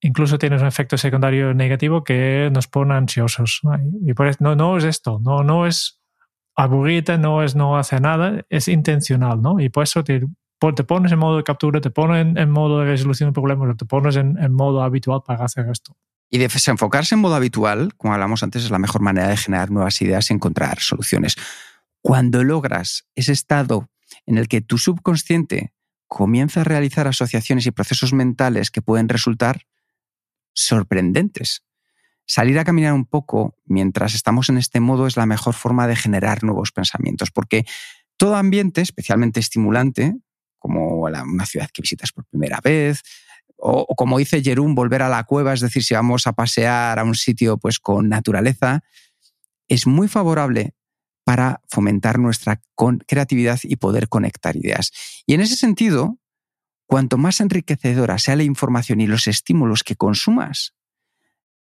incluso tienes un efecto secundario negativo que nos pone ansiosos. Y por eso, no, no es esto, no, no es aburrida no es no hacer nada, es intencional, ¿no? Y por eso te, te pones en modo de captura, te pones en, modo de resolución de problemas, te pones en, en, modo habitual para hacer esto. Y desenfocarse en modo habitual, como hablamos antes, es la mejor manera de generar nuevas ideas y encontrar soluciones. Cuando logras ese estado en el que tu subconsciente comienza a realizar asociaciones y procesos mentales que pueden resultar sorprendentes, salir a caminar un poco mientras estamos en este modo es la mejor forma de generar nuevos pensamientos, porque todo ambiente, especialmente estimulante, como una ciudad que visitas por primera vez, o, como dice Jerún, volver a la cueva, es decir, si vamos a pasear a un sitio pues con naturaleza, es muy favorable para fomentar nuestra creatividad y poder conectar ideas. Y en ese sentido, cuanto más enriquecedora sea la información y los estímulos que consumas,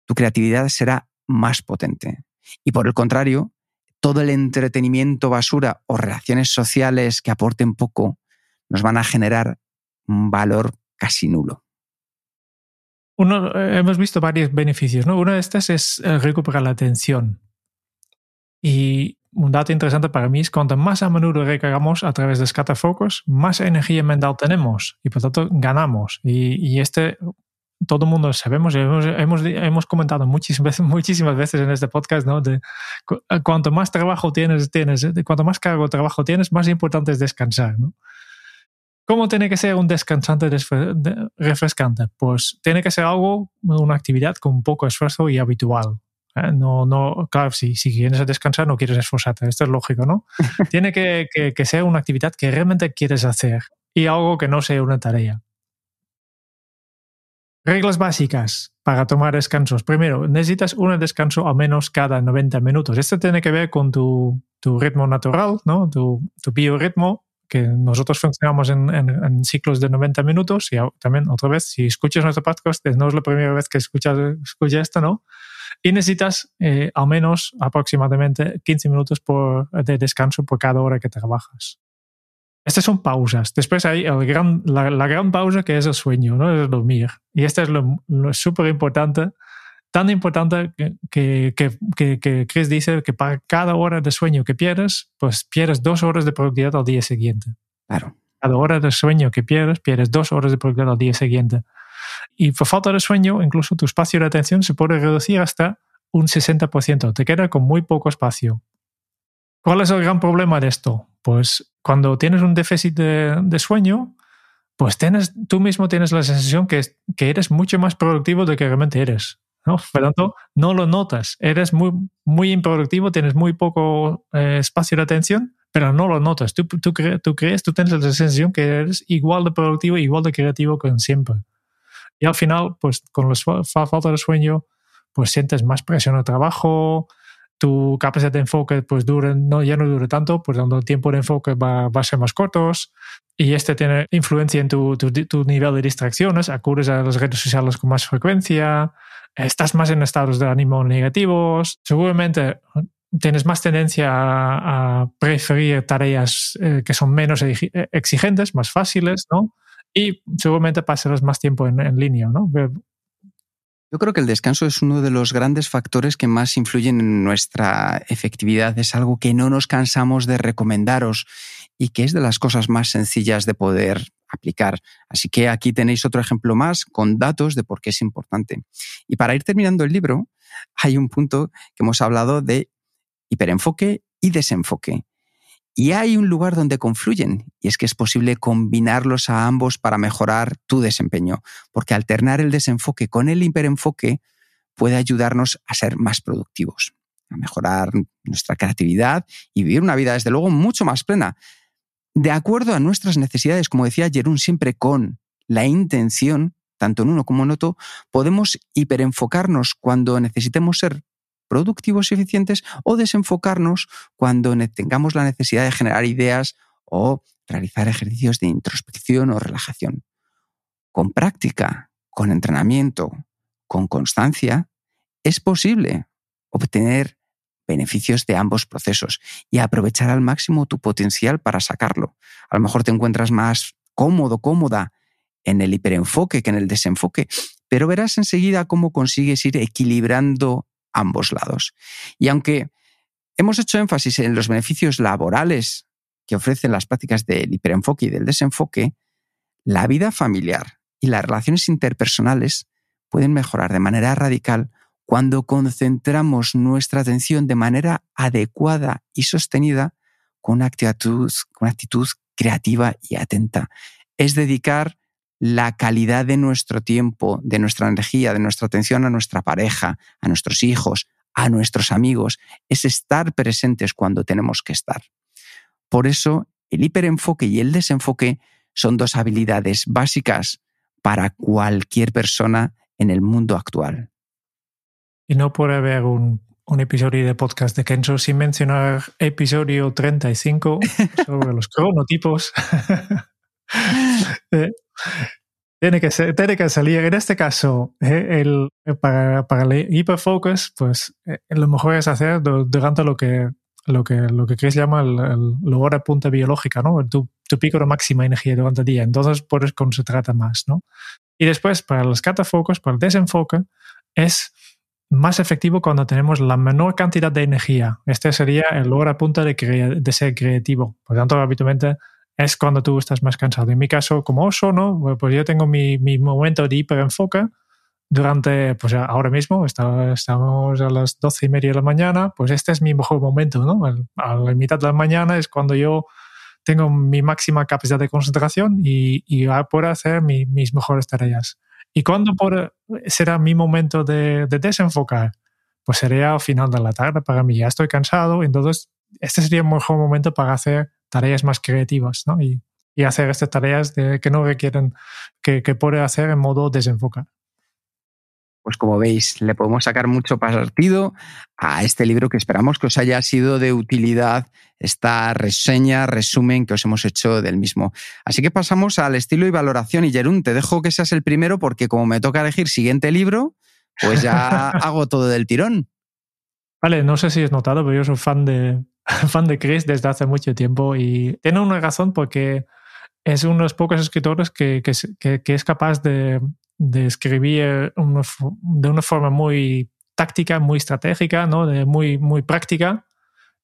tu creatividad será más potente. Y por el contrario, todo el entretenimiento basura o relaciones sociales que aporten poco nos van a generar un valor casi nulo. Eh, hemos visto varios beneficios. ¿no? Uno de estos es eh, recuperar la atención. Y un dato interesante para mí es cuanto más a menudo recargamos a través de scatterfocus, más energía mental tenemos y por tanto ganamos. Y este todo el mundo sabemos, hemos, hemos, hemos, comentado muchísimas veces, muchísimas veces en este podcast, ¿no? De, cuanto más trabajo tienes, tienes, cuanto más cargo de trabajo tienes, más importante es descansar, ¿no? ¿Cómo tiene que ser un descansante refrescante? Pues tiene que ser algo, una actividad con poco esfuerzo y habitual. ¿eh? No, no, claro, si, si quieres descansar no quieres esforzarte, esto es lógico, ¿no? tiene que, que, que ser una actividad que realmente quieres hacer y algo que no sea una tarea. Reglas básicas para tomar descansos. Primero, necesitas un descanso al menos cada 90 minutos. Esto tiene que ver con tu, tu ritmo natural, ¿no? tu, tu, biorritmo, que nosotros funcionamos en, en, ciclos de 90 minutos. Y también, otra vez, si escuchas nuestro podcast, no es la primera vez que escuchas, escuchas esto, ¿no? Y necesitas eh, al menos aproximadamente 15 minutos de descanso por cada hora que trabajas. Estas son pausas. Después hay el gran, la, la, gran pausa que es el sueño, ¿no? Es dormir. Y esto es lo súper importante tan importante que, que, que, que, Chris dice que para cada hora de sueño que pierdes, pues pierdes dos horas de productividad al día siguiente. Claro. Cada hora de sueño que pierdes, pierdes dos horas de productividad al día siguiente. Y por falta de sueño, incluso tu espacio de atención se puede reducir hasta un 60%. Te queda con muy poco espacio. ¿Cuál es el gran problema de esto? Pues cuando tienes un déficit de, de sueño, pues tienes, tú mismo tienes la sensación que, que eres mucho más productivo de que realmente eres. ¿no? Por lo tanto, no lo notas. Eres muy, muy improductivo, tienes muy poco eh, espacio de atención, pero no lo notas. Tú, tú, tú, crees, tú tienes la sensación que eres igual de productivo, igual de creativo que siempre. Y al final, pues con la falta de sueño, pues sientes más presión al trabajo, tu capacidad de enfoque pues dure, no, ya no dure tanto, pues dando tiempo de enfoque va, va, a ser más cortos y este tiene influencia en tu, tu, tu, nivel de distracciones, acudes a las redes sociales con más frecuencia, estás más en estados de ánimo negativos, seguramente tienes más tendencia a, a preferir tareas eh, que son menos exigentes, más fáciles, ¿no? Y seguramente pasarás más tiempo en, en línea, ¿no? Yo creo que el descanso es uno de los grandes factores que más influyen en nuestra efectividad. Es algo que no nos cansamos de recomendaros y que es de las cosas más sencillas de poder aplicar. Así que aquí tenéis otro ejemplo más con datos de por qué es importante. Y para ir terminando el libro, hay un punto que hemos hablado de hiperenfoque y desenfoque. Y hay un lugar donde confluyen, y es que es posible combinarlos a ambos para mejorar tu desempeño, porque alternar el desenfoque con el hiperenfoque puede ayudarnos a ser más productivos, a mejorar nuestra creatividad y vivir una vida, desde luego, mucho más plena, de acuerdo a nuestras necesidades, como decía Jerún, siempre con la intención, tanto en uno como en otro, podemos hiperenfocarnos cuando necesitemos ser productivos y eficientes o desenfocarnos cuando tengamos la necesidad de generar ideas o realizar ejercicios de introspección o relajación. Con práctica, con entrenamiento, con constancia, es posible obtener beneficios de ambos procesos y aprovechar al máximo tu potencial para sacarlo. A lo mejor te encuentras más cómodo, cómoda en el hiperenfoque que en el desenfoque, pero verás enseguida cómo consigues ir equilibrando ambos lados. Y aunque hemos hecho énfasis en los beneficios laborales que ofrecen las prácticas del hiperenfoque y del desenfoque, la vida familiar y las relaciones interpersonales pueden mejorar de manera radical cuando concentramos nuestra atención de manera adecuada y sostenida con una actitud, con una actitud creativa y atenta. Es dedicar la calidad de nuestro tiempo, de nuestra energía, de nuestra atención a nuestra pareja, a nuestros hijos, a nuestros amigos, es estar presentes cuando tenemos que estar. Por eso, el hiperenfoque y el desenfoque son dos habilidades básicas para cualquier persona en el mundo actual. Y no puede haber un, episodio de podcast de Kenzo sin mencionar episodio 35 sobre los cronotipos. Eh, tiene que, ser, tiene que salir. En este caso, eh, el, para, para el hiperfocus, pues eh, lo mejor es hacer durante lo que lo que, lo que Chris llama el, el, hora punta biológica, ¿no? Tu, tu, pico de máxima energía durante el día. Entonces puedes concentrarte más, ¿no? Y después, para los catafocos, para el desenfoque, es más efectivo cuando tenemos la menor cantidad de energía. Este sería el hora punta de, de ser creativo. Por tanto, habitualmente es cuando tú estás más cansado. En mi caso, como oso, ¿no? Pues yo tengo mi, mi momento de hiperenfoque durante, pues ahora mismo, estamos a las doce y media de la mañana, pues este es mi mejor momento, ¿no? A la mitad de la mañana es cuando yo tengo mi máxima capacidad de concentración y, y puedo hacer mis mejores tareas. ¿Y cuándo será mi momento de, de desenfocar? Pues sería al final de la tarde para mí. Ya estoy cansado, entonces este sería el mejor momento para hacer tareas más creativas ¿no? y, y, hacer estas tareas de, que no requieren, que, que puede hacer en modo desenfocar. Pues como veis, le podemos sacar mucho partido a este libro que esperamos que os haya sido de utilidad esta reseña, resumen que os hemos hecho del mismo. Así que pasamos al estilo y valoración. Y Jerún, te dejo que seas el primero porque como me toca elegir siguiente libro, pues ya hago todo del tirón. Vale, no sé si has notado, pero yo soy fan de, fan de Chris desde hace mucho tiempo y tiene una razón porque es uno de los pocos escritores que, que, es capaz de, escribir de una forma muy táctica, muy estratégica, ¿no? de muy, muy práctica.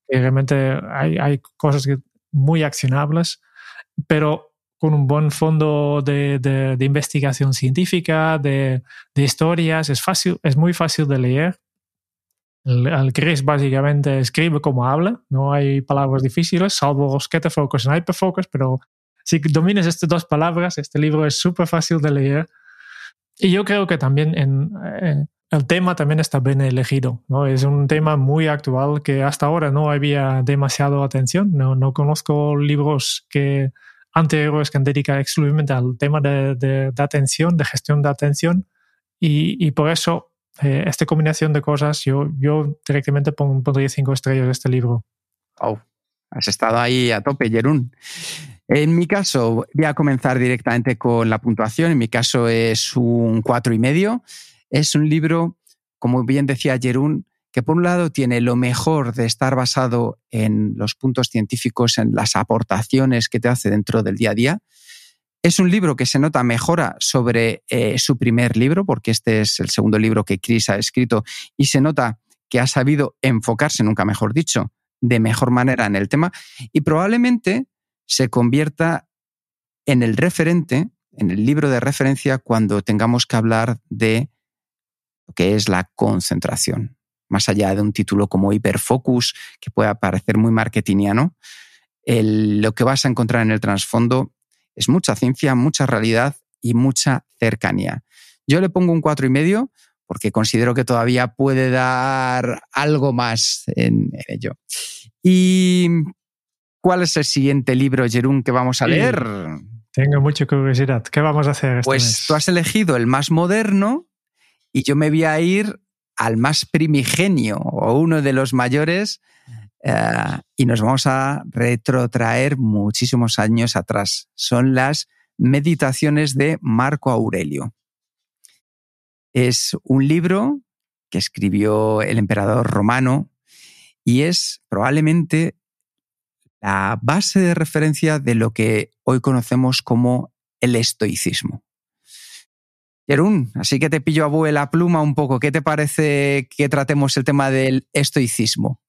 Realmente hay, hay cosas muy accionables, pero con un buen fondo de, de, investigación científica, de, de, historias, es, fácil, es muy fácil de leer. El, Chris básicamente escribe como habla, no hay palabras difíciles, salvo focus y hyperfocus, pero si dominas estas dos palabras, este libro es súper fácil de leer. Y yo creo que también en, eh, el tema también está bien elegido. ¿no? Es un tema muy actual que hasta ahora no había demasiado atención. No, no conozco libros que anteriores que han dedicado exclusivamente al tema de, de, atención, de gestión de atención. Y, y por eso, eh, esta combinación de cosas, yo, yo directamente pongo, pondría cinco estrellas de este libro. Wow, has estado ahí a tope, Jerún. En mi caso, voy a comenzar directamente con la puntuación. En mi caso es un cuatro y medio. Es un libro, como bien decía Jerún, que por un lado tiene lo mejor de estar basado en los puntos científicos, en las aportaciones que te hace dentro del día a día. Es un libro que se nota mejora sobre eh, su primer libro, porque este es el segundo libro que Chris ha escrito, y se nota que ha sabido enfocarse, nunca mejor dicho, de mejor manera en el tema, y probablemente se convierta en el referente, en el libro de referencia cuando tengamos que hablar de lo que es la concentración. Más allá de un título como Hiperfocus, que pueda parecer muy marketingiano, lo que vas a encontrar en el trasfondo es mucha ciencia, mucha realidad y mucha cercanía. Yo le pongo un cuatro y medio porque considero que todavía puede dar algo más en, en ello. Y ¿Cuál es el siguiente libro, Jerún, que vamos a leer? tengo mucha curiosidad. ¿Qué vamos a hacer? Este pues tú has elegido el más moderno y yo me voy a ir al más primigenio o uno de los mayores eh, y nos vamos a retrotraer muchísimos años atrás. Son las meditaciones de Marco Aurelio. Es un libro que escribió el emperador romano y es probablemente la base de referencia de lo que hoy conocemos como el estoicismo. Jerún, así que te pillo a vuela pluma un poco. ¿Qué te parece que tratemos el tema del estoicismo?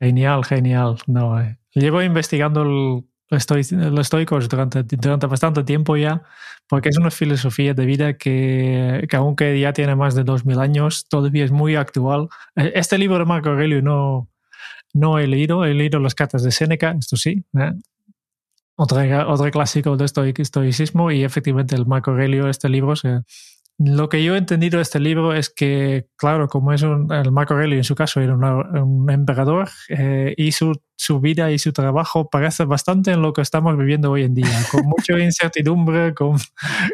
Genial, genial. No, eh. Llevo investigando los estoicos durante, durante, bastante tiempo ya, porque es una filosofía de vida que, que, aunque ya tiene más de 2000 años, todavía es muy actual. Eh, este libro de Marco Aurelio no, no he leído, he leído las cartas de Séneca, esto sí. ¿eh? Otro, otro, clásico de estoicismo y efectivamente el Marco Aurelio, este libro, lo que yo he entendido de este libro es que, claro, como es un, el Marco Aurelio en su caso era un emperador eh, y su, su, vida y su trabajo parece bastante en lo que estamos viviendo hoy en día, con mucha incertidumbre, con,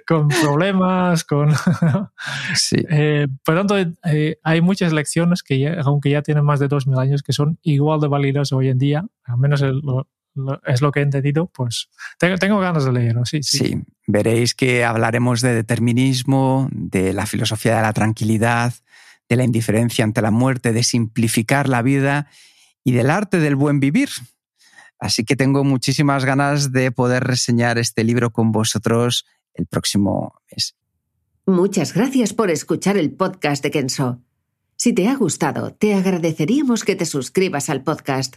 con problemas, con... sí. Eh, por tanto, eh, hay muchas lecciones que, aunque ya tienen más de 2.000 años, que son igual de válidas hoy en día, al menos el, es lo que he entendido, pues tengo, ganas de leerlo, sí, sí. veréis que hablaremos de determinismo, de la filosofía de la tranquilidad, de la indiferencia ante la muerte, de simplificar la vida y del arte del buen vivir. Así que tengo muchísimas ganas de poder reseñar este libro con vosotros el próximo mes. Muchas gracias por escuchar el podcast de Kenso. Si te ha gustado, te agradeceríamos que te suscribas al podcast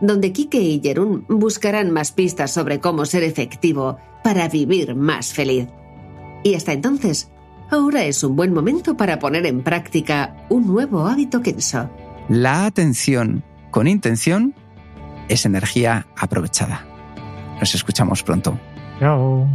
donde Kike y Jerún buscarán más pistas sobre cómo ser efectivo para vivir más feliz. Y hasta entonces, ahora es un buen momento para poner en práctica un nuevo hábito Kenso. La atención con intención es energía aprovechada. Nos escuchamos pronto. Chao.